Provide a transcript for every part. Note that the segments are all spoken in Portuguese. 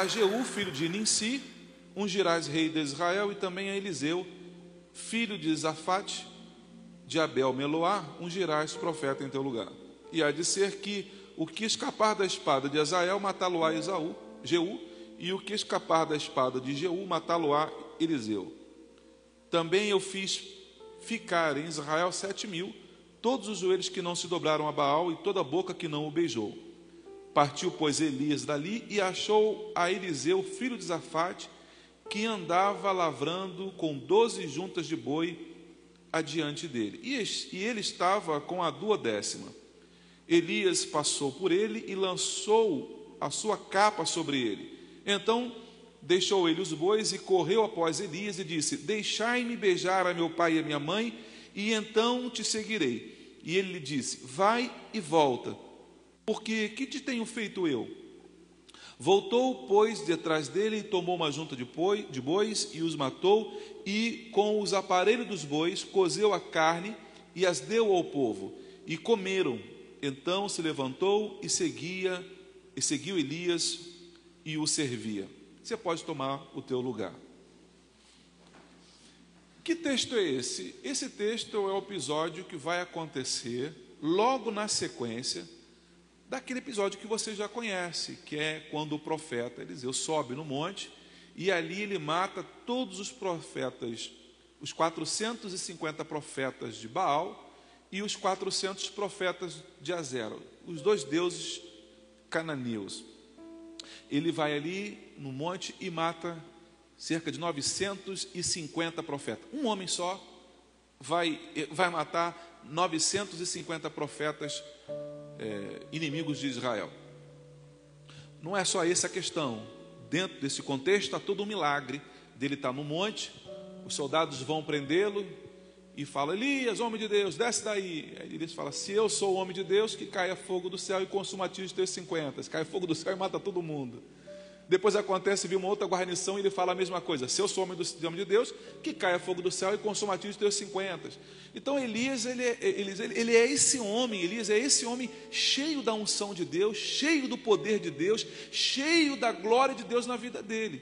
A Jeú, filho de Ninsi, ungirás rei de Israel, e também a Eliseu, filho de Zafate, de Abel Meloá, ungirás profeta em teu lugar. E há de ser que o que escapar da espada de Azael, matá-lo-á Esaú, Jeú, e o que escapar da espada de Jeú, matá-lo-á Eliseu. Também eu fiz ficar em Israel sete mil, todos os joelhos que não se dobraram a Baal e toda a boca que não o beijou. Partiu, pois, Elias dali e achou a Eliseu, filho de Zafate, que andava lavrando com doze juntas de boi adiante dele. E ele estava com a duodécima. Elias passou por ele e lançou a sua capa sobre ele. Então deixou ele os bois e correu após Elias e disse: Deixai-me beijar a meu pai e a minha mãe, e então te seguirei. E ele lhe disse: Vai e volta, porque que te tenho feito eu? Voltou, pois, detrás dele e tomou uma junta de, bois e os matou, e com os aparelhos dos bois cozeu a carne e as deu ao povo, e comeram. Então se levantou e seguia, e seguiu Elias e o servia. Você pode tomar o teu lugar. Que texto é esse? Esse texto é o episódio que vai acontecer logo na sequência daquele episódio que você já conhece, que é quando o profeta Eliseu sobe no monte e ali ele mata todos os profetas, os 450 profetas de Baal e os 400 profetas de Azera, os dois deuses cananeus. Ele vai ali no monte e mata cerca de 950 profetas. Um homem só vai, vai matar 950 profetas é, inimigos de Israel. Não é só essa a questão. Dentro desse contexto está todo um milagre dele estar no monte, os soldados vão prendê-lo e fala: Elias, homem de Deus, desce daí. Aí Elias fala: Se eu sou o homem de Deus, que caia fogo do céu e consuma os teus 50. Se fogo do céu e mata todo mundo. Depois acontece, viu uma outra guarnição e ele fala a mesma coisa. Se eu sou homem, do, homem de Deus, que caia fogo do céu e consuma os teus 50. Então Elias, ele é, ele, ele é esse homem, Elias é esse homem cheio da unção de Deus, cheio do poder de Deus, cheio da glória de Deus na vida dele.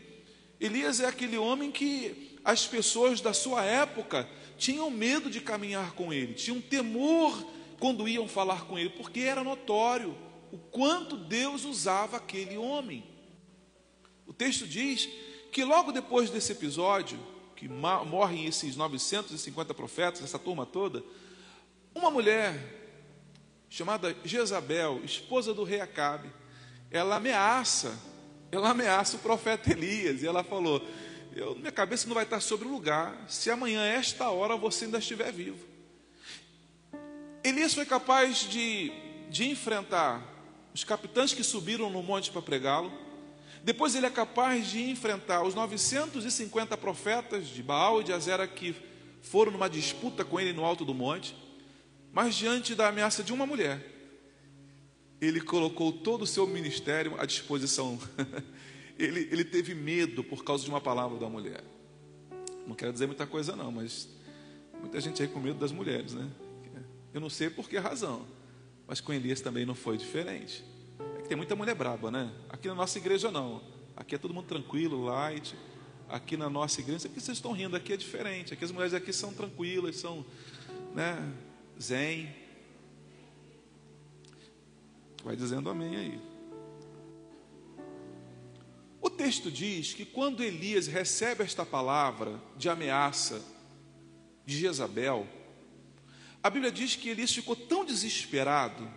Elias é aquele homem que as pessoas da sua época tinham medo de caminhar com ele, tinham temor quando iam falar com ele, porque era notório o quanto Deus usava aquele homem. O texto diz que logo depois desse episódio, que morrem esses 950 profetas, essa turma toda, uma mulher chamada Jezabel, esposa do rei Acabe, ela ameaça, ela ameaça o profeta Elias, e ela falou: eu, minha cabeça não vai estar sobre o lugar, se amanhã, esta hora, você ainda estiver vivo. Elias foi capaz de, de enfrentar os capitães que subiram no monte para pregá-lo, depois ele é capaz de enfrentar os 950 profetas de Baal e de Azera que foram numa disputa com ele no alto do monte, mas diante da ameaça de uma mulher, ele colocou todo o seu ministério à disposição. ele, ele teve medo por causa de uma palavra da mulher. Não quero dizer muita coisa, não, mas muita gente aí com medo das mulheres, né? Eu não sei por que razão, mas com Elias também não foi diferente. Tem muita mulher braba, né? Aqui na nossa igreja não. Aqui é todo mundo tranquilo, light. Aqui na nossa igreja, aqui vocês estão rindo, aqui é diferente. Aqui as mulheres aqui são tranquilas, são, né, zen. Vai dizendo amém aí. O texto diz que quando Elias recebe esta palavra de ameaça de Jezabel, a Bíblia diz que Elias ficou tão desesperado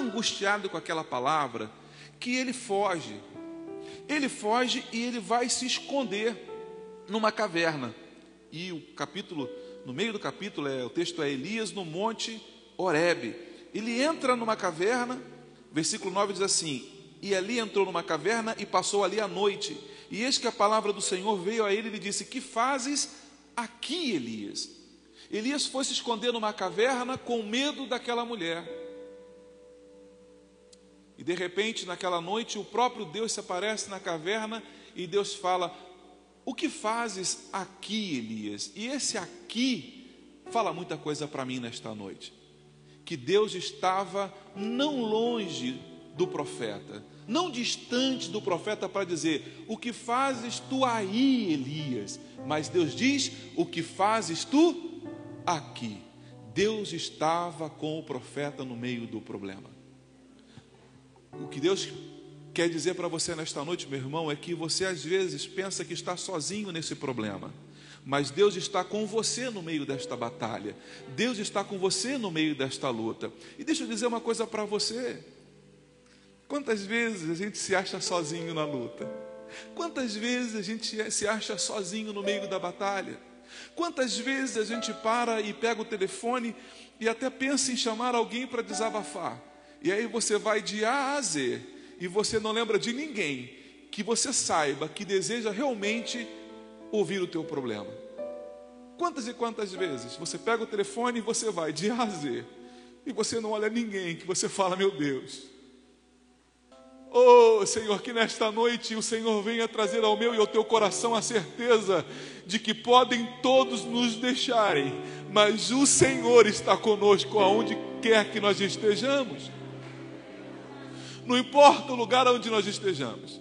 angustiado com aquela palavra que ele foge. Ele foge e ele vai se esconder numa caverna. E o capítulo, no meio do capítulo, é, o texto é Elias no monte Horebe. Ele entra numa caverna, versículo 9 diz assim: E ali entrou numa caverna e passou ali a noite. E eis que a palavra do Senhor veio a ele e lhe disse: Que fazes aqui, Elias? Elias foi se esconder numa caverna com medo daquela mulher. E de repente, naquela noite, o próprio Deus se aparece na caverna e Deus fala: O que fazes aqui, Elias? E esse aqui fala muita coisa para mim nesta noite. Que Deus estava não longe do profeta, não distante do profeta para dizer: O que fazes tu aí, Elias? Mas Deus diz: O que fazes tu aqui? Deus estava com o profeta no meio do problema. O que Deus quer dizer para você nesta noite, meu irmão, é que você às vezes pensa que está sozinho nesse problema. Mas Deus está com você no meio desta batalha. Deus está com você no meio desta luta. E deixa eu dizer uma coisa para você. Quantas vezes a gente se acha sozinho na luta? Quantas vezes a gente se acha sozinho no meio da batalha? Quantas vezes a gente para e pega o telefone e até pensa em chamar alguém para desabafar? E aí você vai de A a Z e você não lembra de ninguém que você saiba que deseja realmente ouvir o teu problema. Quantas e quantas vezes você pega o telefone e você vai de A a Z e você não olha ninguém que você fala, meu Deus. Oh Senhor, que nesta noite o Senhor venha trazer ao meu e ao teu coração a certeza de que podem todos nos deixarem, mas o Senhor está conosco aonde quer que nós estejamos. Não importa o lugar onde nós estejamos.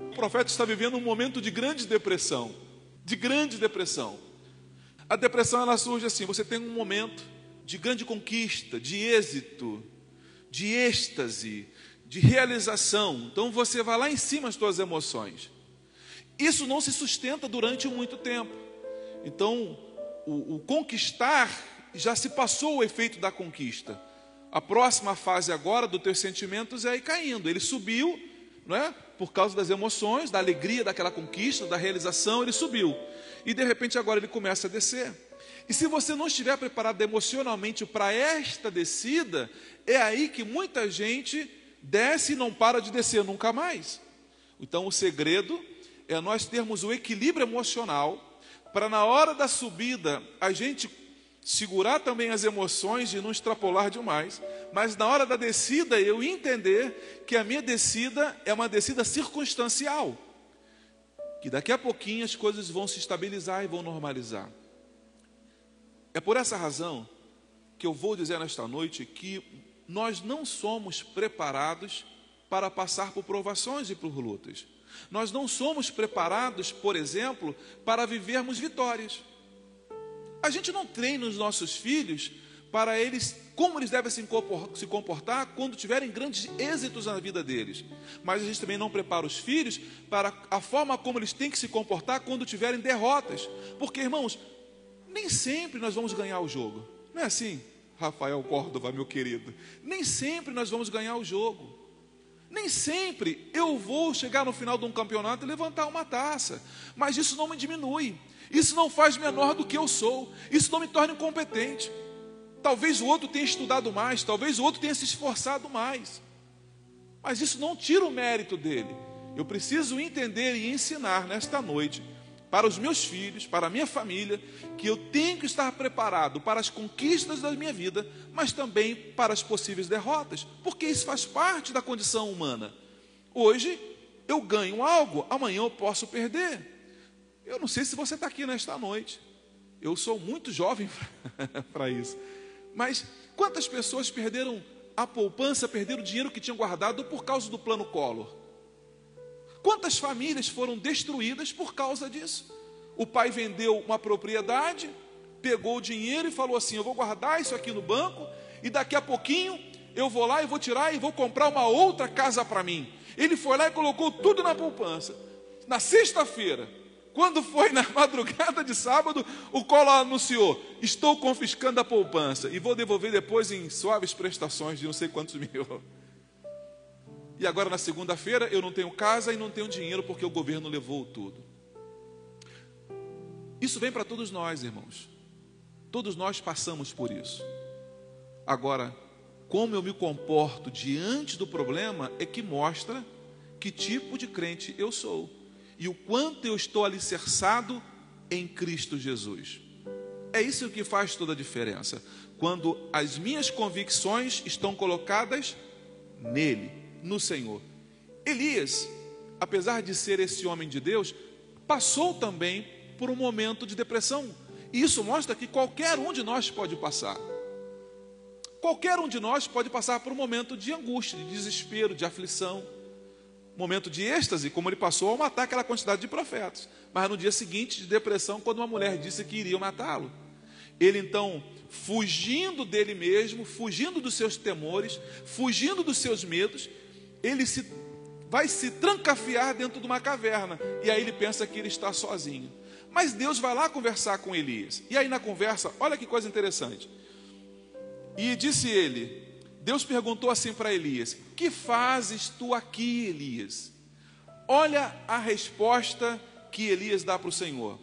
O profeta está vivendo um momento de grande depressão, de grande depressão. A depressão ela surge assim, você tem um momento de grande conquista, de êxito, de êxtase, de realização. Então você vai lá em cima as suas emoções. Isso não se sustenta durante muito tempo. Então, o, o, conquistar já se passou o efeito da conquista. A próxima fase agora dos teus sentimentos é ir caindo. Ele subiu, não é? Por causa das emoções, da alegria daquela conquista, da realização, ele subiu. E de repente agora ele começa a descer. E se você não estiver preparado emocionalmente para esta descida, é aí que muita gente desce e não para de descer nunca mais. Então o segredo é nós termos o equilíbrio emocional para na hora da subida a gente segurar também as emoções e não extrapolar demais, mas na hora da descida eu entender que a minha descida é uma descida circunstancial, que daqui a pouquinho as coisas vão se estabilizar e vão normalizar. É por essa razão que eu vou dizer nesta noite que nós não somos preparados para passar por provações e por lutas. Nós não somos preparados, por exemplo, para vivermos vitórias. A gente não treina os nossos filhos para eles como eles devem se comportar quando tiverem grandes êxitos na vida deles. Mas a gente também não prepara os filhos para a forma como eles têm que se comportar quando tiverem derrotas. Porque, irmãos, nem sempre nós vamos ganhar o jogo. Não é assim? Rafael Córdova, meu querido. Nem sempre nós vamos ganhar o jogo. Nem sempre eu vou chegar no final de um campeonato e levantar uma taça. Mas isso não me diminui. Isso não faz menor do que eu sou. Isso não me torna incompetente. Talvez o outro tenha estudado mais, talvez o outro tenha se esforçado mais. Mas isso não tira o mérito dele. Eu preciso entender e ensinar nesta noite para os meus filhos, para a minha família, que eu tenho que estar preparado para as conquistas da minha vida, mas também para as possíveis derrotas, porque isso faz parte da condição humana. Hoje eu ganho algo, amanhã eu posso perder. Eu não sei se você está aqui nesta noite, eu sou muito jovem para isso, mas quantas pessoas perderam a poupança, perderam o dinheiro que tinham guardado por causa do plano Collor? Quantas famílias foram destruídas por causa disso? O pai vendeu uma propriedade, pegou o dinheiro e falou assim: Eu vou guardar isso aqui no banco e daqui a pouquinho eu vou lá e vou tirar e vou comprar uma outra casa para mim. Ele foi lá e colocou tudo na poupança. Na sexta-feira, quando foi na madrugada de sábado, o colo anunciou: Estou confiscando a poupança e vou devolver depois em suaves prestações de não sei quantos mil. E agora na segunda-feira eu não tenho casa e não tenho dinheiro porque o governo levou tudo. Isso vem para todos nós, irmãos. Todos nós passamos por isso. Agora, como eu me comporto diante do problema é que mostra que tipo de crente eu sou e o quanto eu estou alicerçado em Cristo Jesus. É isso que faz toda a diferença. Quando as minhas convicções estão colocadas nele, no Senhor. Elias, apesar de ser esse homem de Deus, passou também por um momento de depressão. E isso mostra que qualquer um de nós pode passar. Qualquer um de nós pode passar por um momento de angústia, de desespero, de aflição, momento de êxtase, como ele passou ao matar aquela quantidade de profetas. Mas no dia seguinte, de depressão, quando uma mulher disse que iria matá-lo. Ele então, fugindo dele mesmo, fugindo dos seus temores, fugindo dos seus medos, ele se vai se trancafiar dentro de uma caverna. E aí ele pensa que ele está sozinho. Mas Deus vai lá conversar com Elias. E aí na conversa, olha que coisa interessante. E disse ele: Deus perguntou assim para Elias: Que fazes tu aqui, Elias? Olha a resposta que Elias dá para o Senhor.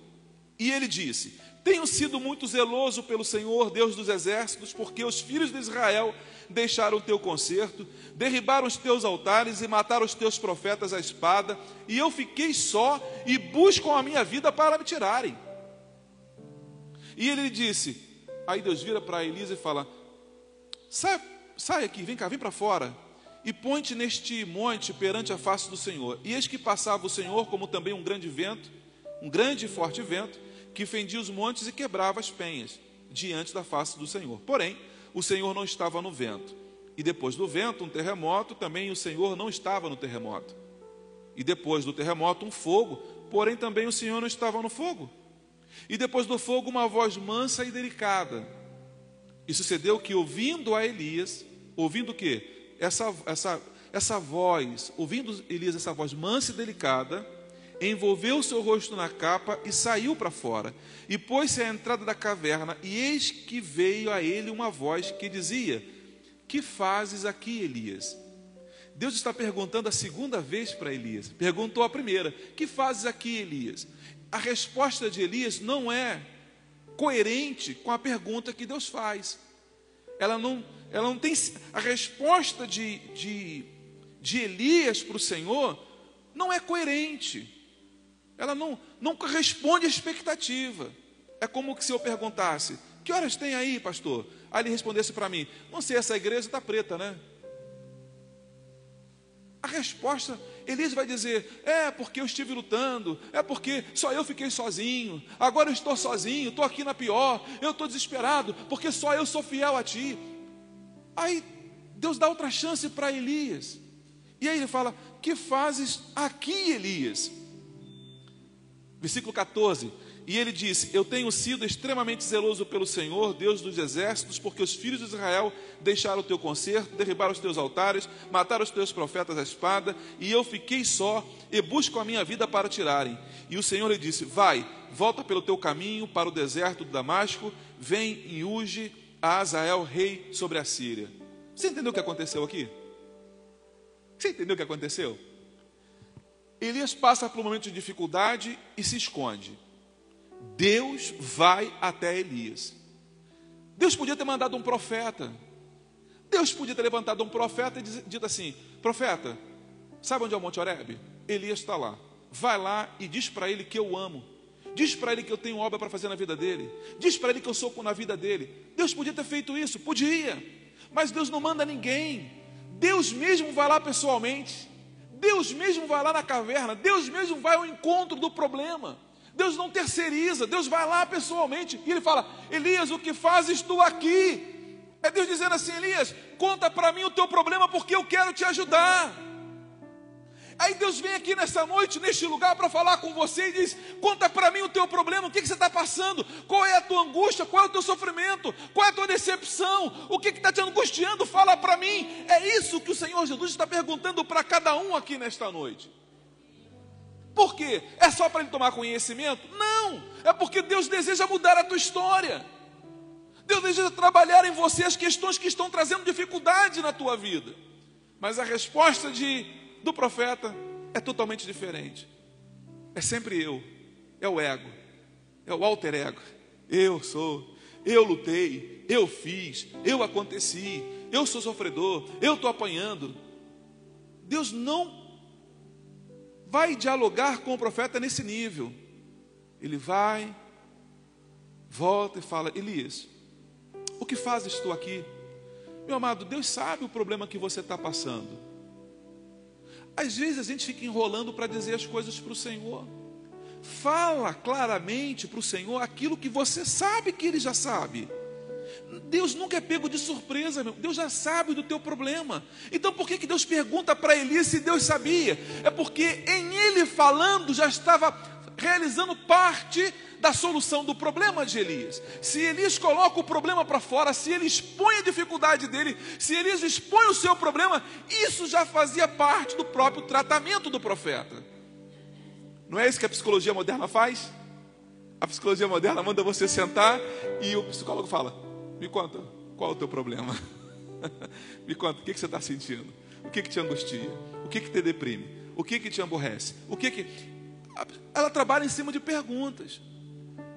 E ele disse: Tenho sido muito zeloso pelo Senhor, Deus dos exércitos, porque os filhos de Israel deixaram o teu conserto, derribaram os teus altares e mataram os teus profetas à espada, e eu fiquei só e buscam a minha vida para me tirarem. E ele disse: Aí Deus vira para Elisa e fala: sai, sai aqui, vem cá, vem para fora, e ponte neste monte perante a face do Senhor. E eis que passava o Senhor, como também um grande vento, um grande e forte vento, que fendia os montes e quebrava as penhas diante da face do Senhor. Porém, o Senhor não estava no vento. E depois do vento, um terremoto, também o Senhor não estava no terremoto. E depois do terremoto, um fogo, porém também o Senhor não estava no fogo. E depois do fogo, uma voz mansa e delicada. E sucedeu que, ouvindo a Elias, ouvindo o quê? Essa, essa, essa voz, ouvindo Elias essa voz mansa e delicada, envolveu o seu rosto na capa e saiu para fora. E pôs-se à entrada da caverna, e eis que veio a ele uma voz que dizia: Que fazes aqui, Elias? Deus está perguntando a segunda vez para Elias. Perguntou a primeira: Que fazes aqui, Elias? A resposta de Elias não é coerente com a pergunta que Deus faz. Ela não, ela não tem. A resposta de, de, de Elias para o Senhor não é coerente ela não, não corresponde à expectativa. É como se eu perguntasse: Que horas tem aí, pastor? Aí ele respondesse para mim: Não sei, essa igreja está preta, né? A resposta, Elias vai dizer: É porque eu estive lutando, é porque só eu fiquei sozinho, agora eu estou sozinho, estou aqui na pior, eu estou desesperado, porque só eu sou fiel a ti. Aí Deus dá outra chance para Elias. E aí ele fala: Que fazes aqui, Elias? Versículo 14. E ele disse: Eu tenho sido extremamente zeloso pelo Senhor, Deus dos exércitos, porque os filhos de Israel deixaram o teu conserto, derribaram os teus altares, mataram os teus profetas à espada, e eu fiquei só e busco a minha vida para tirarem. E o Senhor lhe disse: Vai, volta pelo teu caminho para o deserto de Damasco, vem e unge a Azael, rei sobre a Síria. Você entendeu o que aconteceu aqui? Você entendeu o que aconteceu? Elias passa por um momento de dificuldade e se esconde. Deus vai até Elias. Deus podia ter mandado um profeta. Deus podia ter levantado um profeta e dito assim: Profeta, sabe onde é o Monte Oreb? Elias está lá. Vai lá e diz para ele que eu amo. Diz para ele que eu tenho obra para fazer na vida dele. Diz para ele que eu sou na vida dele. Deus podia ter feito isso, podia. Mas Deus não manda ninguém. Deus mesmo vai lá pessoalmente. Deus mesmo vai lá na caverna, Deus mesmo vai ao encontro do problema. Deus não terceiriza, Deus vai lá pessoalmente e ele fala: Elias, o que fazes tu aqui? É Deus dizendo assim: Elias, conta para mim o teu problema porque eu quero te ajudar. Aí Deus vem aqui nessa noite, neste lugar, para falar com você e diz: Conta para mim o teu problema, o que, que você está passando, qual é a tua angústia, qual é o teu sofrimento, qual é a tua decepção, o que está te angustiando, fala para mim. É isso que o Senhor Jesus está perguntando para cada um aqui nesta noite. Por quê? É só para ele tomar conhecimento? Não, é porque Deus deseja mudar a tua história. Deus deseja trabalhar em você as questões que estão trazendo dificuldade na tua vida. Mas a resposta de do profeta é totalmente diferente. É sempre eu, é o ego. É o alter ego. Eu sou, eu lutei, eu fiz, eu aconteci, eu sou sofredor, eu estou apanhando. Deus não vai dialogar com o profeta nesse nível. Ele vai, volta e fala: Elias, o que fazes tu aqui? Meu amado, Deus sabe o problema que você está passando. Às vezes a gente fica enrolando para dizer as coisas para o Senhor. Fala claramente para o Senhor aquilo que você sabe que Ele já sabe. Deus nunca é pego de surpresa, meu. Deus já sabe do teu problema. Então por que, que Deus pergunta para Elias se Deus sabia? É porque em ele falando já estava realizando parte da solução do problema de Elias. Se Elias coloca o problema para fora, se ele expõe a dificuldade dele, se Elias expõe o seu problema, isso já fazia parte do próprio tratamento do profeta. Não é isso que a psicologia moderna faz? A psicologia moderna manda você sentar e o psicólogo fala: Me conta, qual é o teu problema? Me conta, o que, que você está sentindo? O que, que te angustia? O que, que te deprime? O que, que te aborrece? O que que. Ela trabalha em cima de perguntas.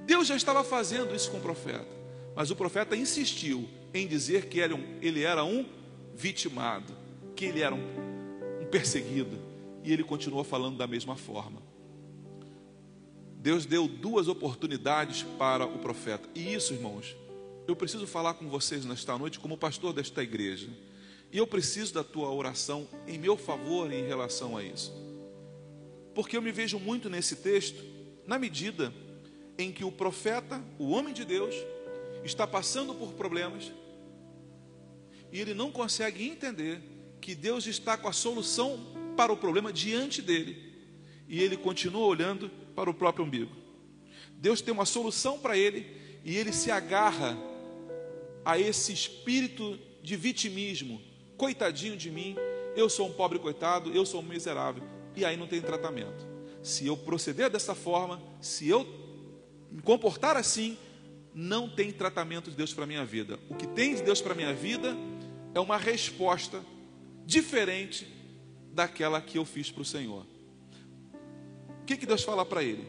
Deus já estava fazendo isso com o profeta, mas o profeta insistiu em dizer que ele era um vitimado, que ele era um, um perseguido, e ele continuou falando da mesma forma. Deus deu duas oportunidades para o profeta, e isso, irmãos, eu preciso falar com vocês nesta noite como pastor desta igreja, e eu preciso da tua oração em meu favor em relação a isso, porque eu me vejo muito nesse texto, na medida em que o profeta, o homem de Deus, está passando por problemas e ele não consegue entender que Deus está com a solução para o problema diante dele. E ele continua olhando para o próprio umbigo. Deus tem uma solução para ele e ele se agarra a esse espírito de vitimismo. Coitadinho de mim, eu sou um pobre coitado, eu sou um miserável. E aí não tem tratamento. Se eu proceder dessa forma, se eu me comportar assim, não tem tratamento de Deus para a minha vida. O que tem de Deus para a minha vida é uma resposta diferente daquela que eu fiz para o Senhor. O que, que Deus fala para ele?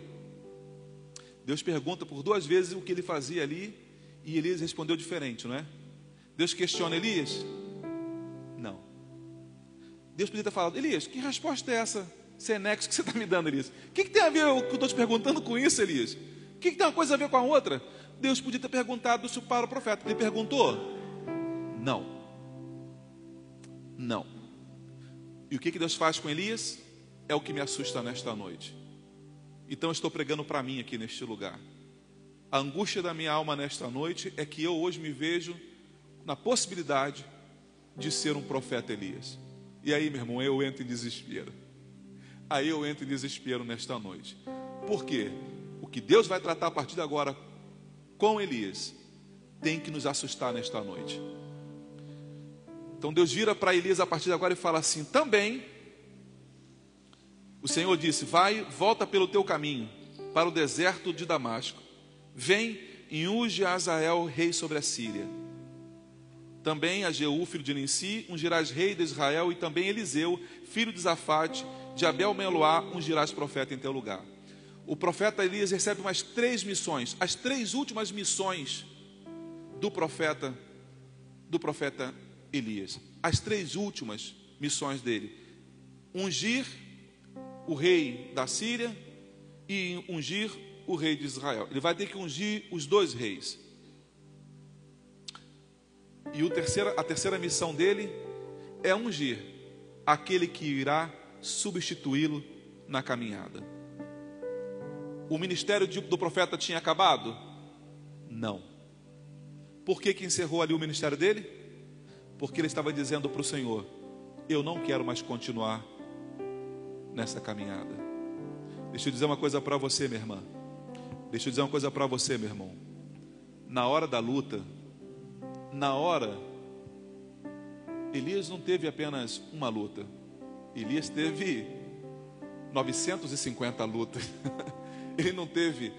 Deus pergunta por duas vezes o que ele fazia ali e Elias respondeu diferente, não é? Deus questiona Elias? Não. Deus podia ter falado, Elias, que resposta é essa, Senexo, que você está me dando, Elias? O que, que tem a ver o que eu estou te perguntando com isso, Elias? O que, que tem uma coisa a ver com a outra? Deus podia ter perguntado isso para o profeta. Ele perguntou? Não. Não. E o que, que Deus faz com Elias? É o que me assusta nesta noite. Então eu estou pregando para mim aqui neste lugar. A angústia da minha alma nesta noite é que eu hoje me vejo na possibilidade de ser um profeta Elias. E aí, meu irmão, eu entro em desespero. Aí eu entro em desespero nesta noite. Por quê? o que Deus vai tratar a partir de agora com Elias tem que nos assustar nesta noite. Então Deus vira para Elias a partir de agora e fala assim: também, o Senhor disse: Vai, volta pelo teu caminho para o deserto de Damasco, vem e unge Azael, rei sobre a Síria. Também a Jeú, filho de Ninsi, ungirás rei de Israel, e também Eliseu, filho de Zafate, de Abel Meloá, ungirás profeta em teu lugar o profeta Elias recebe umas três missões, as três últimas missões do profeta do profeta Elias. As três últimas missões dele: ungir o rei da Síria e ungir o rei de Israel. Ele vai ter que ungir os dois reis. E o terceira, a terceira missão dele é ungir aquele que irá substituí-lo na caminhada o ministério do profeta tinha acabado? Não. Por que, que encerrou ali o ministério dele? Porque ele estava dizendo para o Senhor: Eu não quero mais continuar nessa caminhada. Deixa eu dizer uma coisa para você, minha irmã. Deixa eu dizer uma coisa para você, meu irmão. Na hora da luta, na hora, Elias não teve apenas uma luta, Elias teve 950 lutas. Ele não teve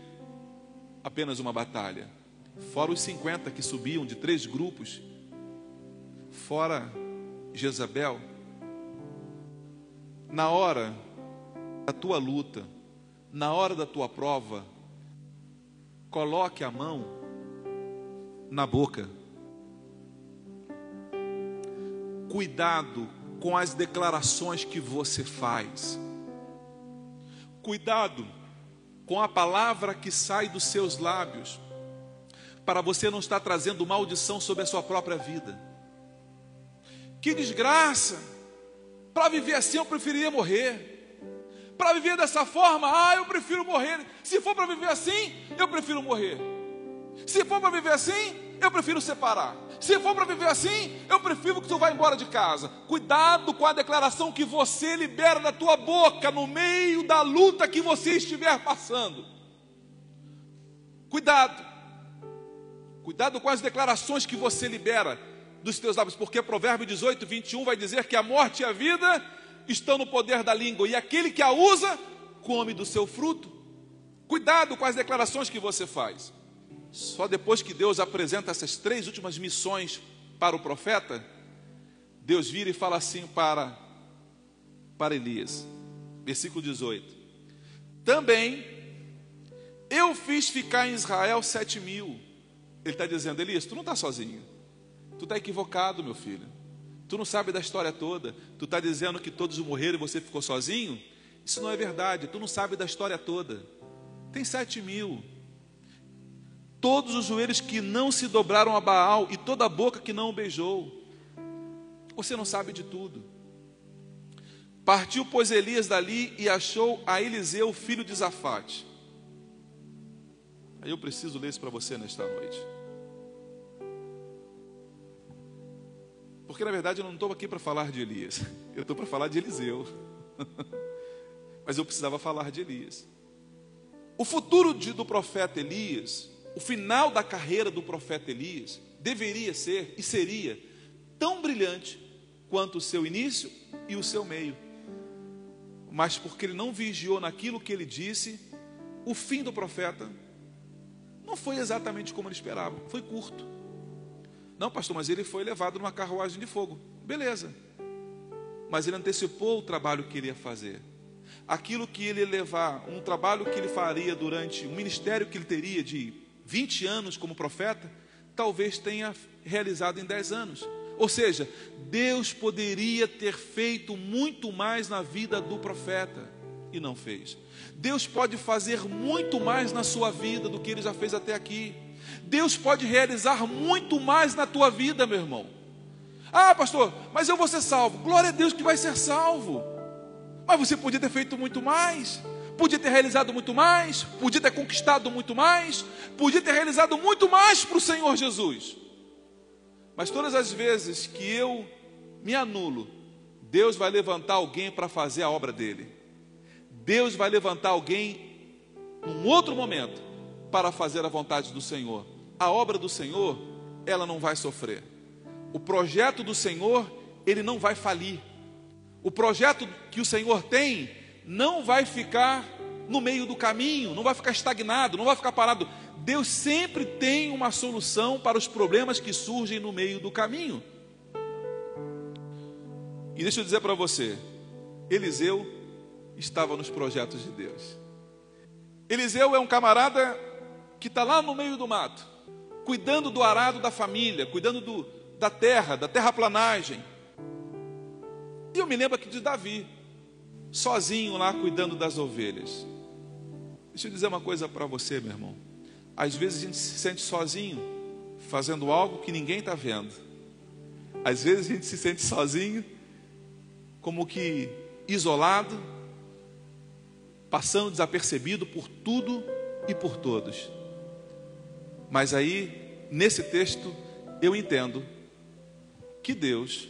apenas uma batalha, fora os 50 que subiam de três grupos, fora Jezabel. Na hora da tua luta, na hora da tua prova, coloque a mão na boca. Cuidado com as declarações que você faz. Cuidado com a palavra que sai dos seus lábios, para você não estar trazendo maldição sobre a sua própria vida. Que desgraça! Para viver assim eu preferiria morrer. Para viver dessa forma, ah, eu prefiro morrer. Se for para viver assim, eu prefiro morrer. Se for para viver assim, eu prefiro separar. Se for para viver assim, eu prefiro que tu vá embora de casa. Cuidado com a declaração que você libera da tua boca no meio da luta que você estiver passando. Cuidado. Cuidado com as declarações que você libera dos teus lábios, porque Provérbio 18, 21 vai dizer que a morte e a vida estão no poder da língua, e aquele que a usa, come do seu fruto. Cuidado com as declarações que você faz. Só depois que Deus apresenta essas três últimas missões para o profeta, Deus vira e fala assim para, para Elias, versículo 18: Também eu fiz ficar em Israel sete mil. Ele está dizendo, Elias, tu não está sozinho. Tu está equivocado, meu filho. Tu não sabe da história toda. Tu está dizendo que todos morreram e você ficou sozinho? Isso não é verdade. Tu não sabe da história toda. Tem sete mil. Todos os joelhos que não se dobraram a Baal e toda a boca que não o beijou. Você não sabe de tudo. Partiu, pois, Elias dali e achou a Eliseu, filho de Zafate. Aí eu preciso ler isso para você nesta noite. Porque na verdade eu não estou aqui para falar de Elias, eu estou para falar de Eliseu. Mas eu precisava falar de Elias. O futuro de, do profeta Elias, o final da carreira do profeta Elias, deveria ser e seria tão brilhante quanto o seu início e o seu meio. Mas porque ele não vigiou naquilo que ele disse, o fim do profeta não foi exatamente como ele esperava, foi curto. Não, pastor, mas ele foi levado numa carruagem de fogo. Beleza. Mas ele antecipou o trabalho que ele ia fazer. Aquilo que ele ia levar, um trabalho que ele faria durante um ministério que ele teria de 20 anos como profeta, talvez tenha realizado em 10 anos. Ou seja, Deus poderia ter feito muito mais na vida do profeta e não fez. Deus pode fazer muito mais na sua vida do que ele já fez até aqui. Deus pode realizar muito mais na tua vida, meu irmão. Ah, pastor, mas eu vou ser salvo. Glória a Deus que vai ser salvo. Mas você podia ter feito muito mais, podia ter realizado muito mais, podia ter conquistado muito mais, podia ter realizado muito mais para o Senhor Jesus. Mas todas as vezes que eu me anulo, Deus vai levantar alguém para fazer a obra dele. Deus vai levantar alguém num outro momento para fazer a vontade do Senhor. A obra do Senhor, ela não vai sofrer. O projeto do Senhor, ele não vai falir. O projeto que o Senhor tem não vai ficar no meio do caminho, não vai ficar estagnado, não vai ficar parado. Deus sempre tem uma solução para os problemas que surgem no meio do caminho. E deixa eu dizer para você, Eliseu estava nos projetos de Deus. Eliseu é um camarada que está lá no meio do mato, cuidando do arado da família, cuidando do, da terra, da terraplanagem. E eu me lembro aqui de Davi, sozinho lá cuidando das ovelhas. Deixa eu dizer uma coisa para você, meu irmão. Às vezes a gente se sente sozinho, fazendo algo que ninguém está vendo. Às vezes a gente se sente sozinho, como que isolado, passando desapercebido por tudo e por todos. Mas aí, nesse texto, eu entendo que Deus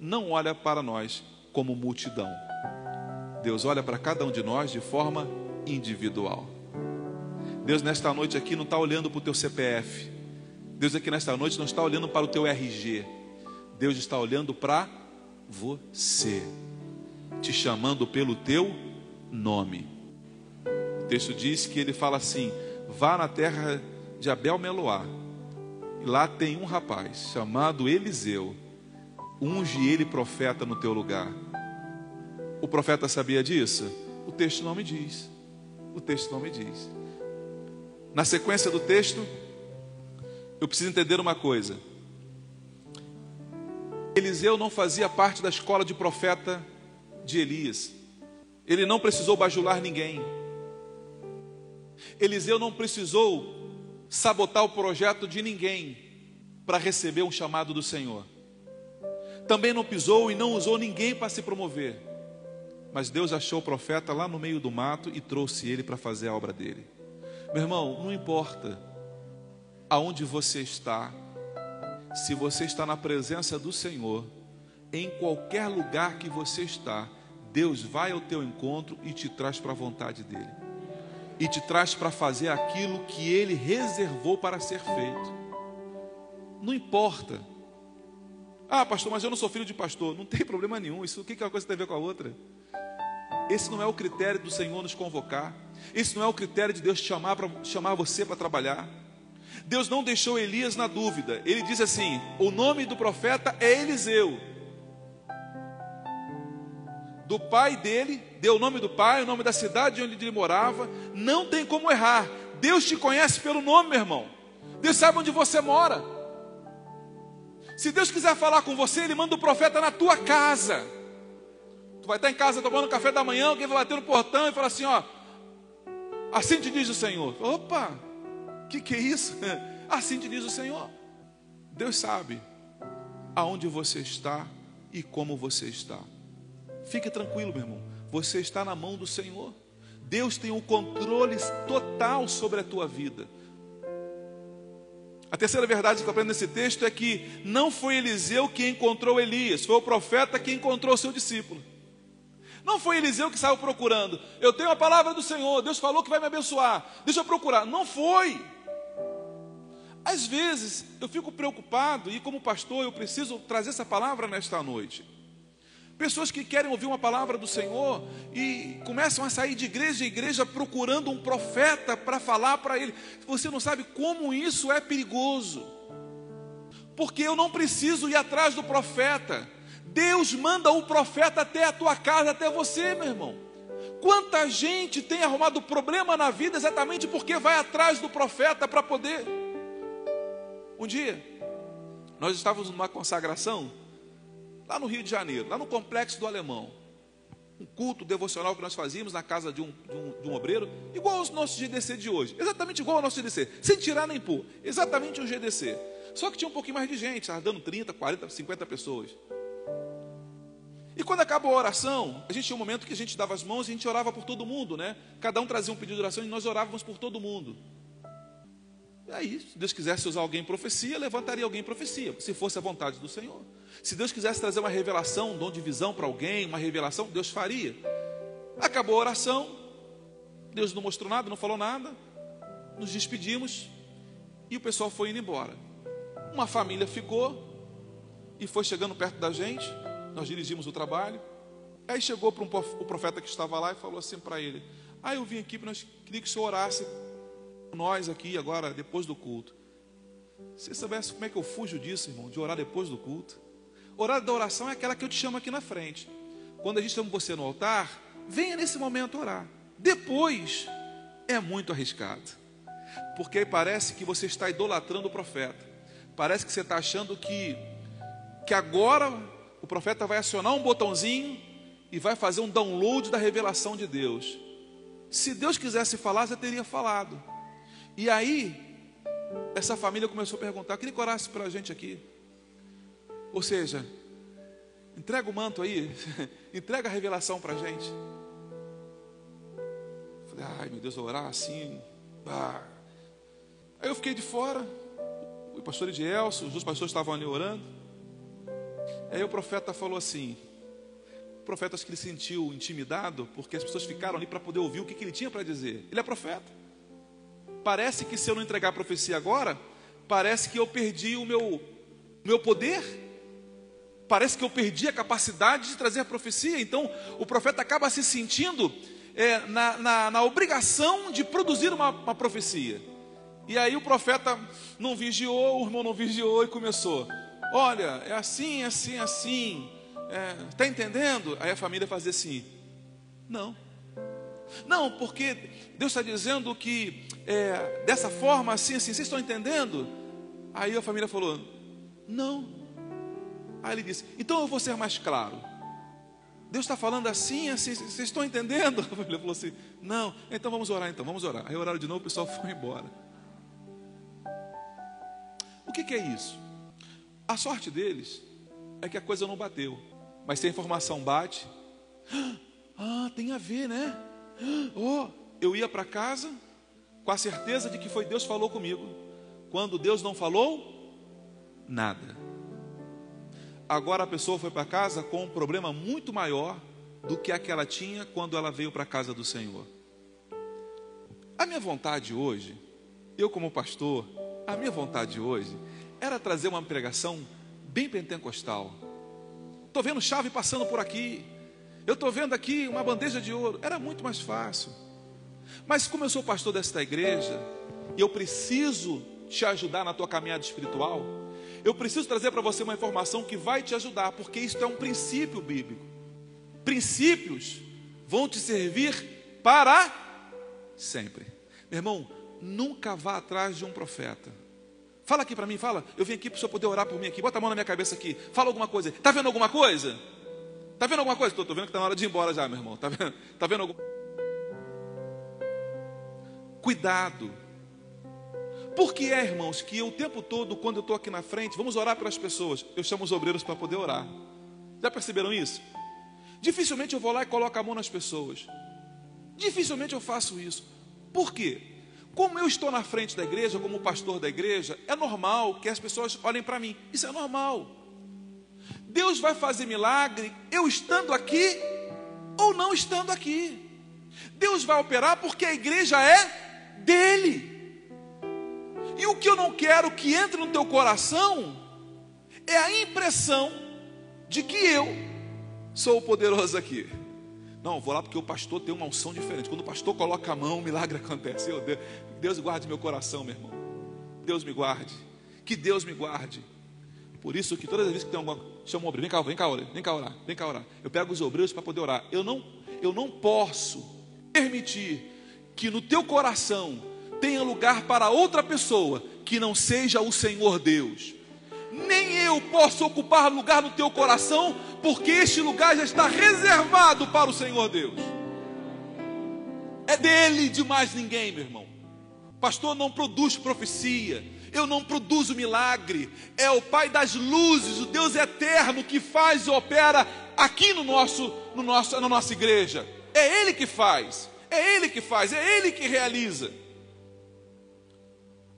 não olha para nós como multidão. Deus olha para cada um de nós de forma individual. Deus nesta noite aqui não está olhando para o teu CPF. Deus aqui nesta noite não está olhando para o teu RG. Deus está olhando para você, te chamando pelo teu nome. O texto diz que ele fala assim: vá na terra de Abel Meloá. E lá tem um rapaz chamado Eliseu. Unge ele profeta no teu lugar. O profeta sabia disso? O texto não me diz. O texto não me diz. Na sequência do texto, eu preciso entender uma coisa. Eliseu não fazia parte da escola de profeta de Elias. Ele não precisou bajular ninguém. Eliseu não precisou sabotar o projeto de ninguém para receber um chamado do Senhor. Também não pisou e não usou ninguém para se promover. Mas Deus achou o profeta lá no meio do mato e trouxe ele para fazer a obra dele. Meu irmão, não importa aonde você está, se você está na presença do Senhor, em qualquer lugar que você está, Deus vai ao teu encontro e te traz para a vontade dele. E te traz para fazer aquilo que ele reservou para ser feito. Não importa. Ah, pastor, mas eu não sou filho de pastor. Não tem problema nenhum. Isso o que uma coisa tem a ver com a outra? Esse não é o critério do Senhor nos convocar. Esse não é o critério de Deus chamar para chamar você para trabalhar. Deus não deixou Elias na dúvida. Ele diz assim: o nome do profeta é Eliseu. Do pai dele, deu o nome do pai, o nome da cidade onde ele morava. Não tem como errar. Deus te conhece pelo nome, meu irmão. Deus sabe onde você mora. Se Deus quiser falar com você, Ele manda o profeta na tua casa. Tu vai estar em casa tomando café da manhã, alguém vai bater no portão e falar assim: ó, assim te diz o Senhor. Opa, o que, que é isso? Assim te diz o Senhor. Deus sabe aonde você está e como você está. Fique tranquilo, meu irmão. Você está na mão do Senhor. Deus tem o um controle total sobre a tua vida. A terceira verdade que eu aprendo nesse texto é que não foi Eliseu que encontrou Elias, foi o profeta que encontrou seu discípulo. Não foi Eliseu que saiu procurando. Eu tenho a palavra do Senhor, Deus falou que vai me abençoar. Deixa eu procurar. Não foi. Às vezes eu fico preocupado e, como pastor, eu preciso trazer essa palavra nesta noite. Pessoas que querem ouvir uma palavra do Senhor e começam a sair de igreja em igreja procurando um profeta para falar para ele. Você não sabe como isso é perigoso. Porque eu não preciso ir atrás do profeta. Deus manda o profeta até a tua casa, até você, meu irmão. Quanta gente tem arrumado problema na vida exatamente porque vai atrás do profeta para poder um dia, nós estávamos numa consagração, lá no Rio de Janeiro, lá no Complexo do Alemão. Um culto devocional que nós fazíamos na casa de um, de um, de um obreiro, igual ao nosso GDC de hoje, exatamente igual ao nosso GDC, sem tirar nem pôr, exatamente um GDC. Só que tinha um pouquinho mais de gente, estava dando 30, 40, 50 pessoas. E quando acabou a oração, a gente tinha um momento que a gente dava as mãos e a gente orava por todo mundo, né? Cada um trazia um pedido de oração e nós orávamos por todo mundo. E aí, se Deus quisesse usar alguém em profecia, levantaria alguém em profecia, se fosse a vontade do Senhor. Se Deus quisesse trazer uma revelação, um dom de visão para alguém, uma revelação, Deus faria. Acabou a oração, Deus não mostrou nada, não falou nada, nos despedimos e o pessoal foi indo embora. Uma família ficou e foi chegando perto da gente, nós dirigimos o trabalho. Aí chegou para um, o profeta que estava lá e falou assim para ele: Ah, eu vim aqui nós queria que o senhor orasse nós aqui agora, depois do culto. Se soubesse como é que eu fujo disso, irmão, de orar depois do culto. Orar da oração é aquela que eu te chamo aqui na frente. Quando a gente chama você no altar, venha nesse momento orar. Depois é muito arriscado. Porque aí parece que você está idolatrando o profeta. Parece que você está achando que, que agora o profeta vai acionar um botãozinho e vai fazer um download da revelação de Deus. Se Deus quisesse falar, já teria falado. E aí, essa família começou a perguntar: queria que orasse para a gente aqui. Ou seja, entrega o manto aí, entrega a revelação para a gente. Falei, ai meu Deus, orar assim. Aí eu fiquei de fora, o pastor Edielso, os dois pastores estavam ali orando. Aí o profeta falou assim: profeta acho que ele sentiu intimidado, porque as pessoas ficaram ali para poder ouvir o que, que ele tinha para dizer. Ele é profeta parece que se eu não entregar a profecia agora, parece que eu perdi o meu, meu poder, parece que eu perdi a capacidade de trazer a profecia. Então, o profeta acaba se sentindo é, na, na, na, obrigação de produzir uma, uma profecia. E aí o profeta não vigiou, o irmão não vigiou e começou. Olha, é assim, é assim, é assim. Está é, entendendo? Aí a família fazia assim: Não. Não, porque Deus está dizendo que é, dessa forma, assim, assim, vocês estão entendendo? Aí a família falou: Não. Aí ele disse: Então eu vou ser mais claro. Deus está falando assim, assim, vocês estão entendendo? A família falou assim: Não, então vamos orar, então, vamos orar. Aí oraram de novo, o pessoal foi embora. O que, que é isso? A sorte deles é que a coisa não bateu. Mas se a informação bate, ah, tem a ver, né? Oh, eu ia para casa com a certeza de que foi Deus que falou comigo. Quando Deus não falou, nada. Agora a pessoa foi para casa com um problema muito maior do que a que ela tinha quando ela veio para a casa do Senhor. A minha vontade hoje, eu como pastor, a minha vontade hoje era trazer uma pregação bem pentecostal. Estou vendo chave passando por aqui. Eu estou vendo aqui uma bandeja de ouro. Era muito mais fácil. Mas como eu sou pastor desta igreja, e eu preciso te ajudar na tua caminhada espiritual, eu preciso trazer para você uma informação que vai te ajudar, porque isso é um princípio bíblico. Princípios vão te servir para sempre. Meu irmão, nunca vá atrás de um profeta. Fala aqui para mim, fala. Eu vim aqui para o senhor poder orar por mim aqui. Bota a mão na minha cabeça aqui. Fala alguma coisa. Está vendo alguma coisa? Está vendo alguma coisa? Estou vendo que está na hora de ir embora já, meu irmão. Está vendo? Tá vendo alguma Cuidado. Por que é, irmãos, que eu, o tempo todo, quando eu estou aqui na frente, vamos orar pelas pessoas, eu chamo os obreiros para poder orar. Já perceberam isso? Dificilmente eu vou lá e coloco a mão nas pessoas. Dificilmente eu faço isso. Por quê? Como eu estou na frente da igreja, como pastor da igreja, é normal que as pessoas olhem para mim. Isso é normal. Deus vai fazer milagre eu estando aqui ou não estando aqui. Deus vai operar porque a igreja é dele. E o que eu não quero que entre no teu coração é a impressão de que eu sou o poderoso aqui. Não, vou lá porque o pastor tem uma unção diferente. Quando o pastor coloca a mão, milagre acontece. Eu, Deus, Deus guarde meu coração, meu irmão. Deus me guarde. Que Deus me guarde. Por isso que todas as vezes que tem alguma. Chama um obreiro, vem cá, vem cá vem cá orar, vem cá orar. Eu pego os obreiros para poder orar. Eu não, eu não posso permitir que no teu coração tenha lugar para outra pessoa que não seja o Senhor Deus. Nem eu posso ocupar lugar no teu coração, porque este lugar já está reservado para o Senhor Deus. É dele, de mais ninguém, meu irmão. Pastor não produz profecia, eu não produzo milagre. É o Pai das luzes, o Deus eterno que faz e opera aqui no nosso, no nosso, na nossa igreja. É Ele que faz. É Ele que faz, é Ele que realiza.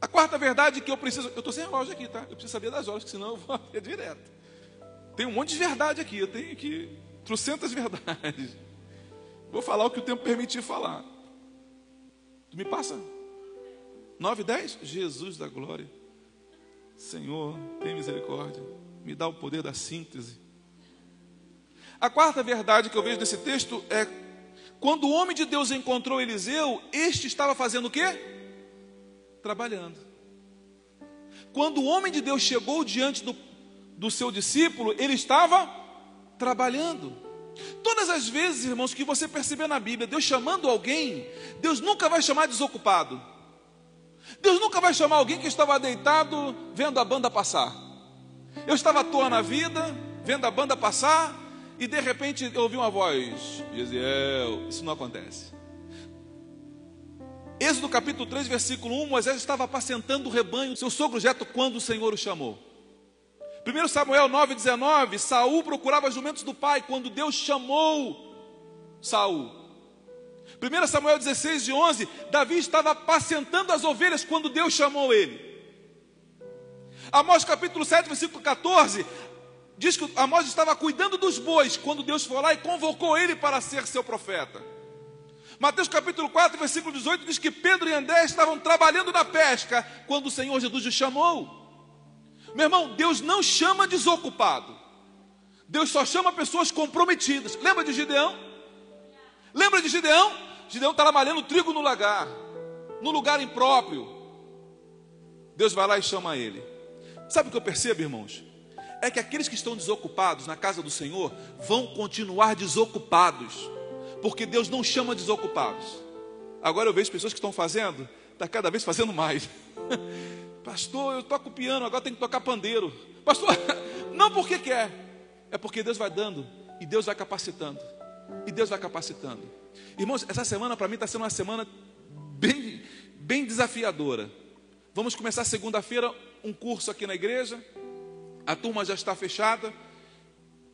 A quarta verdade que eu preciso. Eu estou sem relógio aqui, tá? Eu preciso saber das horas, senão eu vou ver direto. Tem um monte de verdade aqui. Eu tenho aqui trocentas verdades. Vou falar o que o tempo permitir falar. Tu me passa? 9, 10? Jesus da glória. Senhor, tem misericórdia. Me dá o poder da síntese. A quarta verdade que eu vejo nesse texto é quando o homem de Deus encontrou Eliseu, este estava fazendo o quê? Trabalhando. Quando o homem de Deus chegou diante do, do seu discípulo, ele estava trabalhando. Todas as vezes, irmãos, que você perceber na Bíblia, Deus chamando alguém, Deus nunca vai chamar desocupado. Deus nunca vai chamar alguém que estava deitado vendo a banda passar. Eu estava à toa na vida, vendo a banda passar, e de repente eu ouvi uma voz: Gesiel, isso não acontece. Êxodo capítulo 3, versículo 1: Moisés estava apacentando o rebanho seu sogro Jeto quando o Senhor o chamou. 1 Samuel 9, 19: Saul procurava jumentos do pai quando Deus chamou Saul. 1 Samuel 16, de 11: Davi estava apacentando as ovelhas quando Deus chamou ele. Amós capítulo 7, versículo 14: diz que Amós estava cuidando dos bois quando Deus foi lá e convocou ele para ser seu profeta. Mateus capítulo 4, versículo 18 diz que Pedro e André estavam trabalhando na pesca quando o Senhor Jesus os chamou. Meu irmão, Deus não chama desocupado. Deus só chama pessoas comprometidas. Lembra de Gideão? Lembra de Gideão? Gideão estava malhando trigo no lagar, no lugar impróprio. Deus vai lá e chama ele. Sabe o que eu percebo, irmãos? É que aqueles que estão desocupados na casa do Senhor vão continuar desocupados, porque Deus não chama desocupados. Agora eu vejo pessoas que estão fazendo está cada vez fazendo mais. Pastor, eu toco piano, agora tem que tocar pandeiro. Pastor, não porque quer, é porque Deus vai dando e Deus vai capacitando. E Deus vai capacitando. Irmãos, essa semana para mim está sendo uma semana bem, bem desafiadora. Vamos começar segunda-feira um curso aqui na igreja. A turma já está fechada.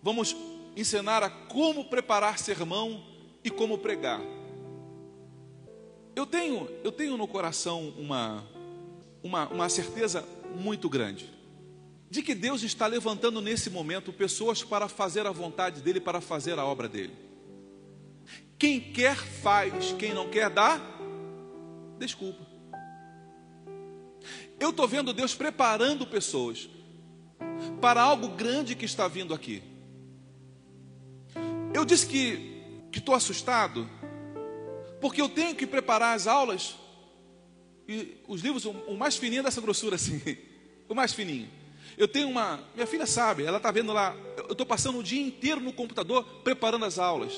Vamos ensinar a como preparar sermão e como pregar. Eu tenho, eu tenho no coração uma, uma, uma certeza muito grande de que Deus está levantando nesse momento pessoas para fazer a vontade dEle, para fazer a obra dEle. Quem quer faz, quem não quer dá, desculpa. Eu estou vendo Deus preparando pessoas para algo grande que está vindo aqui. Eu disse que estou assustado, porque eu tenho que preparar as aulas, e os livros, o mais fininho dessa grossura assim, o mais fininho. Eu tenho uma, minha filha sabe, ela está vendo lá, eu estou passando o dia inteiro no computador preparando as aulas.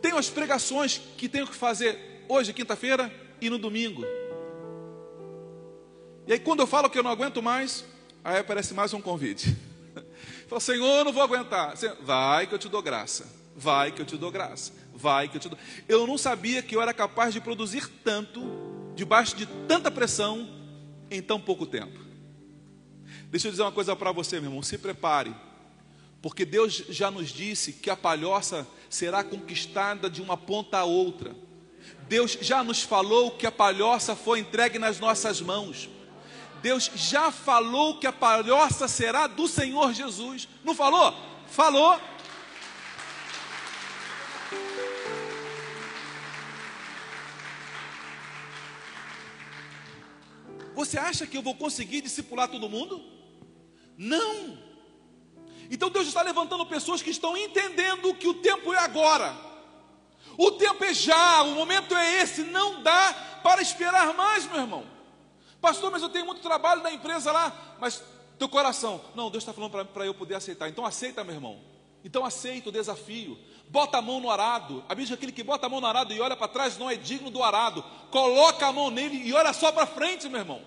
Tenho as pregações que tenho que fazer hoje, quinta-feira, e no domingo. E aí, quando eu falo que eu não aguento mais, aí aparece mais um convite. Fala, Senhor, não vou aguentar. Vai que eu te dou graça. Vai que eu te dou graça. Vai que eu te dou. Eu não sabia que eu era capaz de produzir tanto, debaixo de tanta pressão, em tão pouco tempo. Deixa eu dizer uma coisa para você, meu irmão. Se prepare. Porque Deus já nos disse que a palhoça será conquistada de uma ponta a outra. Deus já nos falou que a palhoça foi entregue nas nossas mãos. Deus já falou que a palhoça será do Senhor Jesus. Não falou? Falou. Você acha que eu vou conseguir discipular todo mundo? Não. Então Deus está levantando pessoas que estão entendendo que o tempo é agora. O tempo é já, o momento é esse, não dá para esperar mais, meu irmão. Pastor, mas eu tenho muito trabalho na empresa lá, mas teu coração, não, Deus está falando para eu poder aceitar. Então aceita, meu irmão. Então aceita o desafio. Bota a mão no arado. A Bíblia diz aquele que bota a mão no arado e olha para trás não é digno do arado. Coloca a mão nele e olha só para frente, meu irmão.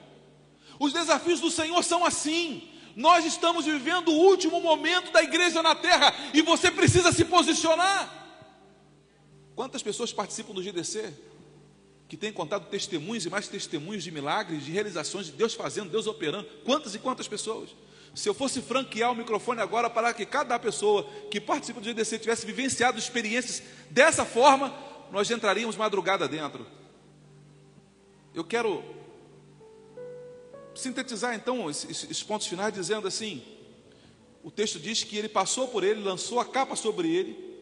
Os desafios do Senhor são assim. Nós estamos vivendo o último momento da igreja na terra e você precisa se posicionar. Quantas pessoas participam do GDC? Que têm contado testemunhos e mais testemunhos de milagres, de realizações de Deus fazendo, Deus operando. Quantas e quantas pessoas? Se eu fosse franquear o microfone agora para que cada pessoa que participa do GDC tivesse vivenciado experiências dessa forma, nós entraríamos madrugada dentro. Eu quero sintetizar então esses pontos finais dizendo assim: o texto diz que ele passou por ele, lançou a capa sobre ele.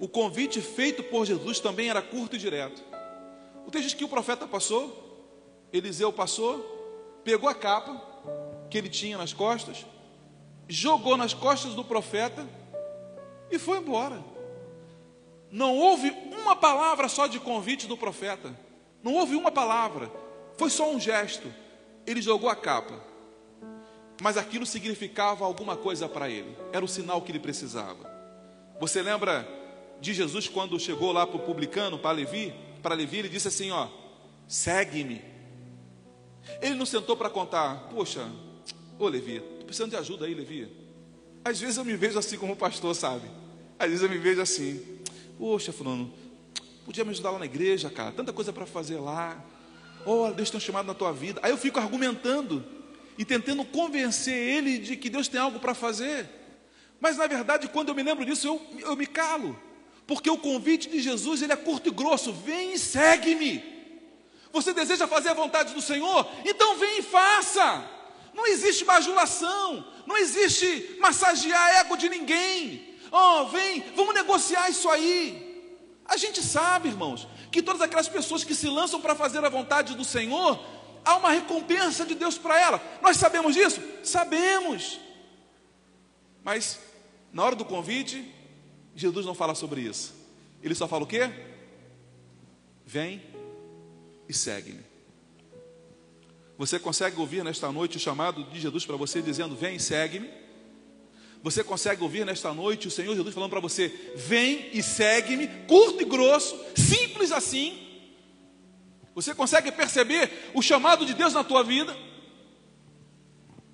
O convite feito por Jesus também era curto e direto. O texto diz que o profeta passou, Eliseu passou, pegou a capa que ele tinha nas costas, jogou nas costas do profeta e foi embora. Não houve uma palavra só de convite do profeta. Não houve uma palavra. Foi só um gesto ele jogou a capa, mas aquilo significava alguma coisa para ele, era o sinal que ele precisava. Você lembra de Jesus quando chegou lá para o publicano, para Levi? Para Levi, ele disse assim: Ó, segue-me. Ele não sentou para contar, poxa, ô Levi, estou precisando de ajuda aí, Levi. Às vezes eu me vejo assim como pastor, sabe? Às vezes eu me vejo assim, poxa, Fulano, podia me ajudar lá na igreja, cara, tanta coisa para fazer lá. Oh, Deus tem um chamado na tua vida. Aí eu fico argumentando e tentando convencer ele de que Deus tem algo para fazer. Mas na verdade, quando eu me lembro disso, eu, eu me calo. Porque o convite de Jesus ele é curto e grosso: vem e segue-me. Você deseja fazer a vontade do Senhor? Então vem e faça. Não existe bajulação, não existe massagear ego de ninguém. Oh, vem, vamos negociar isso aí. A gente sabe, irmãos, que todas aquelas pessoas que se lançam para fazer a vontade do Senhor, há uma recompensa de Deus para ela. Nós sabemos disso? Sabemos. Mas, na hora do convite, Jesus não fala sobre isso. Ele só fala o quê? Vem e segue-me. Você consegue ouvir nesta noite o chamado de Jesus para você dizendo: Vem e segue-me? Você consegue ouvir nesta noite o Senhor Jesus falando para você: vem e segue-me, curto e grosso, simples assim. Você consegue perceber o chamado de Deus na tua vida?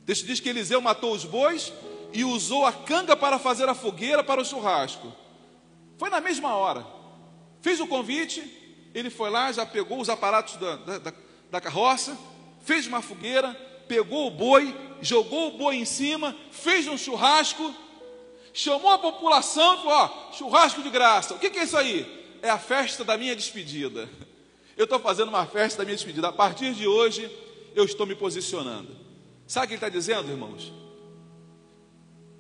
O texto diz que Eliseu matou os bois e usou a canga para fazer a fogueira para o churrasco. Foi na mesma hora. Fez o convite, ele foi lá, já pegou os aparatos da, da, da carroça, fez uma fogueira, pegou o boi, jogou o boi em cima, fez um churrasco, chamou a população e falou: ó, churrasco de graça. O que, que é isso aí? É a festa da minha despedida. Eu estou fazendo uma festa da minha despedida. A partir de hoje, eu estou me posicionando. Sabe o que ele está dizendo, irmãos?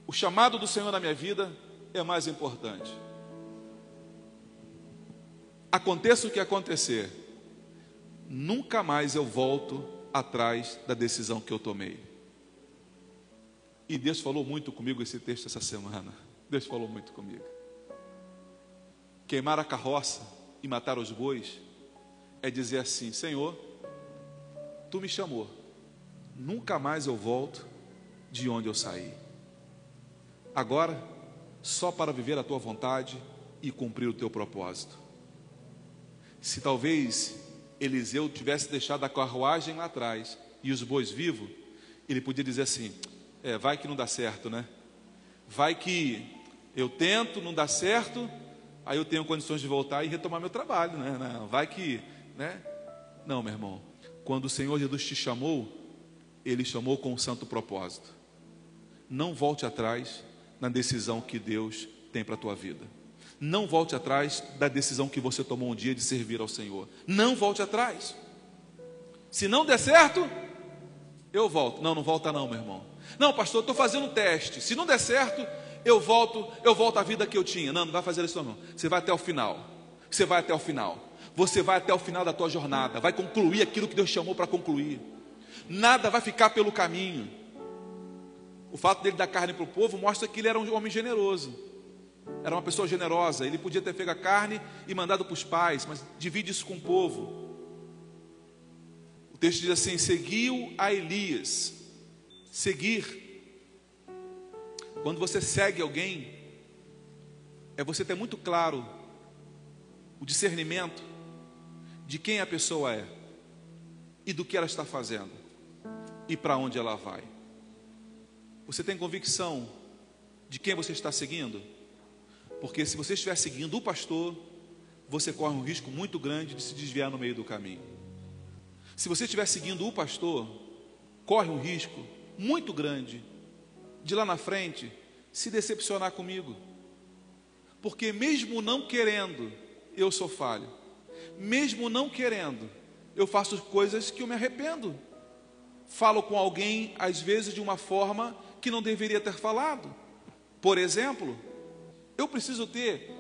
O chamado do Senhor na minha vida é mais importante. Aconteça o que acontecer, nunca mais eu volto atrás da decisão que eu tomei. E Deus falou muito comigo esse texto essa semana. Deus falou muito comigo. Queimar a carroça e matar os bois é dizer assim: Senhor, tu me chamou, nunca mais eu volto de onde eu saí. Agora, só para viver a tua vontade e cumprir o teu propósito. Se talvez Eliseu tivesse deixado a carruagem lá atrás e os bois vivos, ele podia dizer assim: é, vai que não dá certo, né? Vai que eu tento, não dá certo, aí eu tenho condições de voltar e retomar meu trabalho, né? Não, vai que né? Não, meu irmão. Quando o Senhor Jesus te chamou, Ele chamou com um santo propósito. Não volte atrás na decisão que Deus tem para a tua vida. Não volte atrás da decisão que você tomou um dia de servir ao Senhor. Não volte atrás. Se não der certo, eu volto. Não, não volta não, meu irmão. Não, pastor, estou fazendo um teste. Se não der certo, eu volto, eu volto à vida que eu tinha. Não, não vai fazer isso não. Você vai até o final. Você vai até o final você vai até o final da tua jornada, vai concluir aquilo que Deus chamou para concluir. Nada vai ficar pelo caminho. O fato dele dar carne para o povo mostra que ele era um homem generoso. Era uma pessoa generosa. Ele podia ter feito a carne e mandado para os pais, mas divide isso com o povo. O texto diz assim: seguiu a Elias. Seguir. Quando você segue alguém, é você ter muito claro o discernimento de quem a pessoa é e do que ela está fazendo e para onde ela vai. Você tem convicção de quem você está seguindo? Porque se você estiver seguindo o pastor, você corre um risco muito grande de se desviar no meio do caminho. Se você estiver seguindo o pastor, corre um risco muito grande de lá na frente se decepcionar comigo. Porque mesmo não querendo, eu sou falho mesmo não querendo, eu faço coisas que eu me arrependo. Falo com alguém, às vezes, de uma forma que não deveria ter falado. Por exemplo, eu preciso ter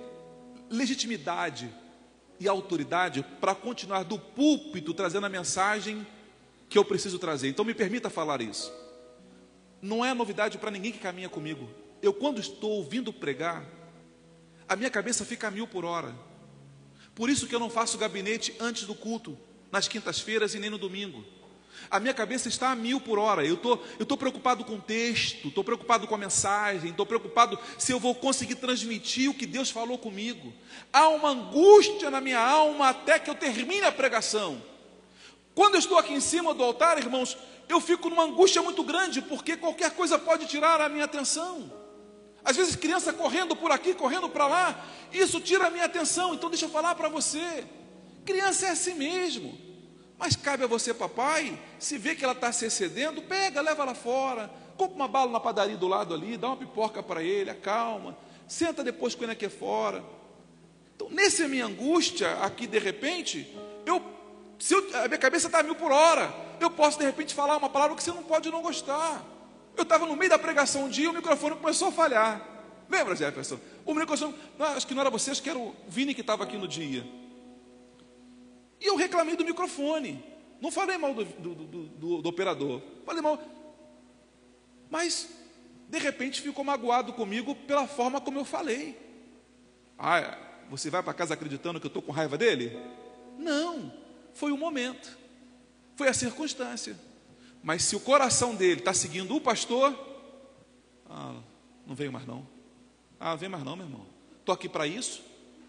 legitimidade e autoridade para continuar do púlpito trazendo a mensagem que eu preciso trazer. Então, me permita falar isso. Não é novidade para ninguém que caminha comigo. Eu, quando estou ouvindo pregar, a minha cabeça fica a mil por hora. Por isso que eu não faço gabinete antes do culto, nas quintas-feiras e nem no domingo. A minha cabeça está a mil por hora. Eu tô, estou preocupado com o texto, estou preocupado com a mensagem, estou preocupado se eu vou conseguir transmitir o que Deus falou comigo. Há uma angústia na minha alma até que eu termine a pregação. Quando eu estou aqui em cima do altar, irmãos, eu fico numa angústia muito grande, porque qualquer coisa pode tirar a minha atenção. Às vezes criança correndo por aqui, correndo para lá, isso tira a minha atenção. Então deixa eu falar para você. Criança é assim mesmo. Mas cabe a você, papai, se vê que ela está se excedendo, pega, leva ela fora, compra uma bala na padaria do lado ali, dá uma pipoca para ele, acalma, senta depois com ele aqui fora. Então, nessa minha angústia, aqui de repente, eu, se eu, a minha cabeça está mil por hora, eu posso de repente falar uma palavra que você não pode não gostar. Eu estava no meio da pregação um dia e o microfone começou a falhar. Lembra, Jefferson? O microfone, não, acho que não era você, acho que era o Vini que estava aqui no dia. E eu reclamei do microfone. Não falei mal do, do, do, do operador. Falei mal. Mas, de repente, ficou magoado comigo pela forma como eu falei. Ah, você vai para casa acreditando que eu estou com raiva dele? Não, foi o momento, foi a circunstância. Mas se o coração dele está seguindo o pastor, ah, não veio mais não. Ah, não vem mais não, meu irmão. Estou aqui para isso,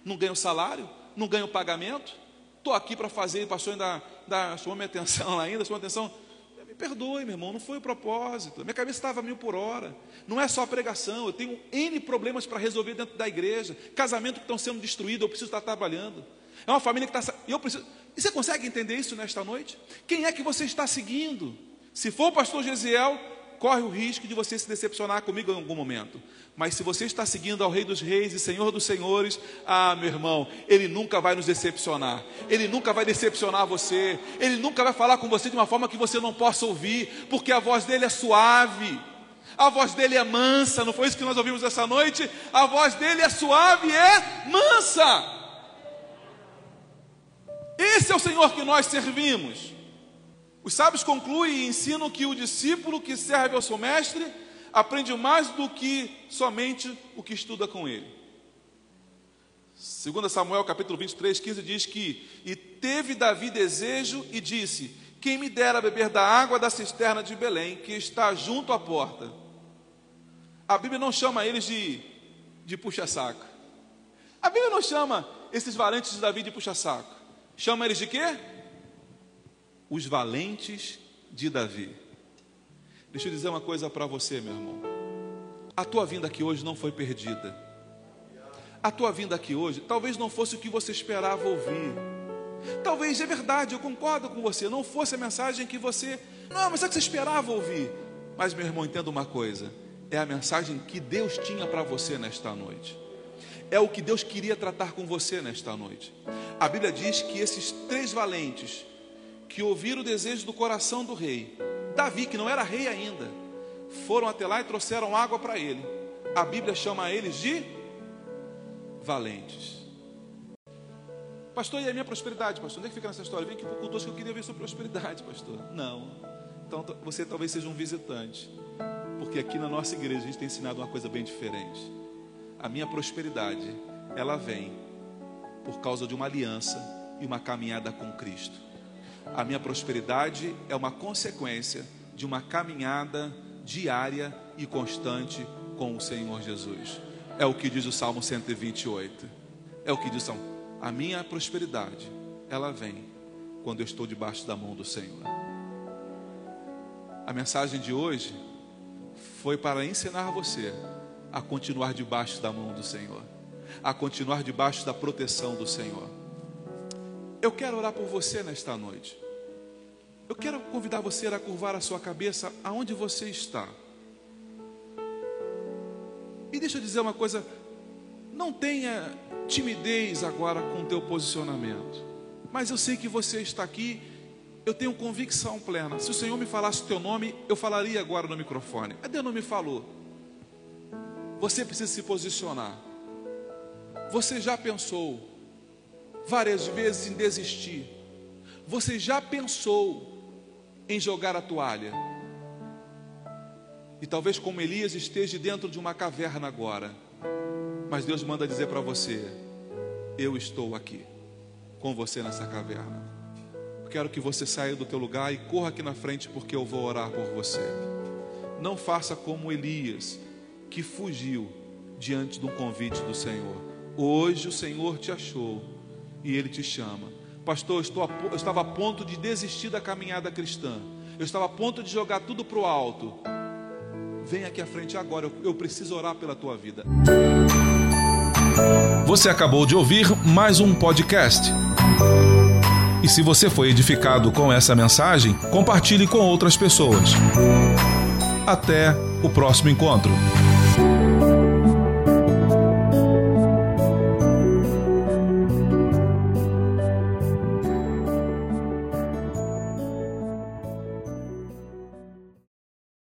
não ganho salário, não ganho pagamento. Estou aqui para fazer, o pastor ainda, ainda chamou minha atenção lá ainda, chamou atenção. Me perdoe, meu irmão, não foi o propósito. Minha cabeça estava mil por hora. Não é só a pregação, eu tenho N problemas para resolver dentro da igreja. Casamento que estão sendo destruídos, eu preciso estar trabalhando. É uma família que está. Eu preciso. E você consegue entender isso nesta noite? Quem é que você está seguindo? Se for o pastor Gesiel, corre o risco de você se decepcionar comigo em algum momento. Mas se você está seguindo ao Rei dos Reis e Senhor dos Senhores, ah, meu irmão, Ele nunca vai nos decepcionar. Ele nunca vai decepcionar você. Ele nunca vai falar com você de uma forma que você não possa ouvir, porque a voz dele é suave. A voz dele é mansa, não foi isso que nós ouvimos essa noite? A voz dele é suave é mansa. Esse é o Senhor que nós servimos. Os sábios concluem e ensinam que o discípulo que serve ao seu mestre aprende mais do que somente o que estuda com ele. Segundo Samuel capítulo 23, 15 diz que e teve Davi desejo e disse: Quem me dera beber da água da cisterna de Belém, que está junto à porta. A Bíblia não chama eles de, de puxa-saco. A Bíblia não chama esses valentes de Davi de puxa-saco. Chama eles de quê? Os valentes de Davi. Deixa eu dizer uma coisa para você, meu irmão. A tua vinda aqui hoje não foi perdida. A tua vinda aqui hoje talvez não fosse o que você esperava ouvir. Talvez, é verdade, eu concordo com você, não fosse a mensagem que você. Não, mas é que você esperava ouvir. Mas, meu irmão, entenda uma coisa: é a mensagem que Deus tinha para você nesta noite. É o que Deus queria tratar com você nesta noite. A Bíblia diz que esses três valentes que ouviram o desejo do coração do rei. Davi, que não era rei ainda, foram até lá e trouxeram água para ele. A Bíblia chama eles de valentes. Pastor, e a minha prosperidade, pastor? Onde é que fica nessa história? Vem aqui para o culto que eu queria ver sobre prosperidade, pastor. Não. Então você talvez seja um visitante. Porque aqui na nossa igreja a gente tem ensinado uma coisa bem diferente. A minha prosperidade, ela vem por causa de uma aliança e uma caminhada com Cristo. A minha prosperidade é uma consequência de uma caminhada diária e constante com o Senhor Jesus. É o que diz o Salmo 128. É o que diz o Salmo. A minha prosperidade, ela vem quando eu estou debaixo da mão do Senhor. A mensagem de hoje foi para ensinar você a continuar debaixo da mão do Senhor, a continuar debaixo da proteção do Senhor. Eu quero orar por você nesta noite. Eu quero convidar você a curvar a sua cabeça aonde você está. E deixa eu dizer uma coisa, não tenha timidez agora com o teu posicionamento. Mas eu sei que você está aqui, eu tenho convicção plena. Se o Senhor me falasse o teu nome, eu falaria agora no microfone. Mas Deus não me falou. Você precisa se posicionar. Você já pensou várias vezes em desistir. Você já pensou em jogar a toalha? E talvez como Elias esteja dentro de uma caverna agora. Mas Deus manda dizer para você: Eu estou aqui com você nessa caverna. Quero que você saia do teu lugar e corra aqui na frente porque eu vou orar por você. Não faça como Elias, que fugiu diante de um convite do Senhor. Hoje o Senhor te achou e ele te chama. Pastor, eu, estou a, eu estava a ponto de desistir da caminhada cristã. Eu estava a ponto de jogar tudo para o alto. Vem aqui à frente agora, eu, eu preciso orar pela tua vida. Você acabou de ouvir mais um podcast. E se você foi edificado com essa mensagem, compartilhe com outras pessoas. Até o próximo encontro.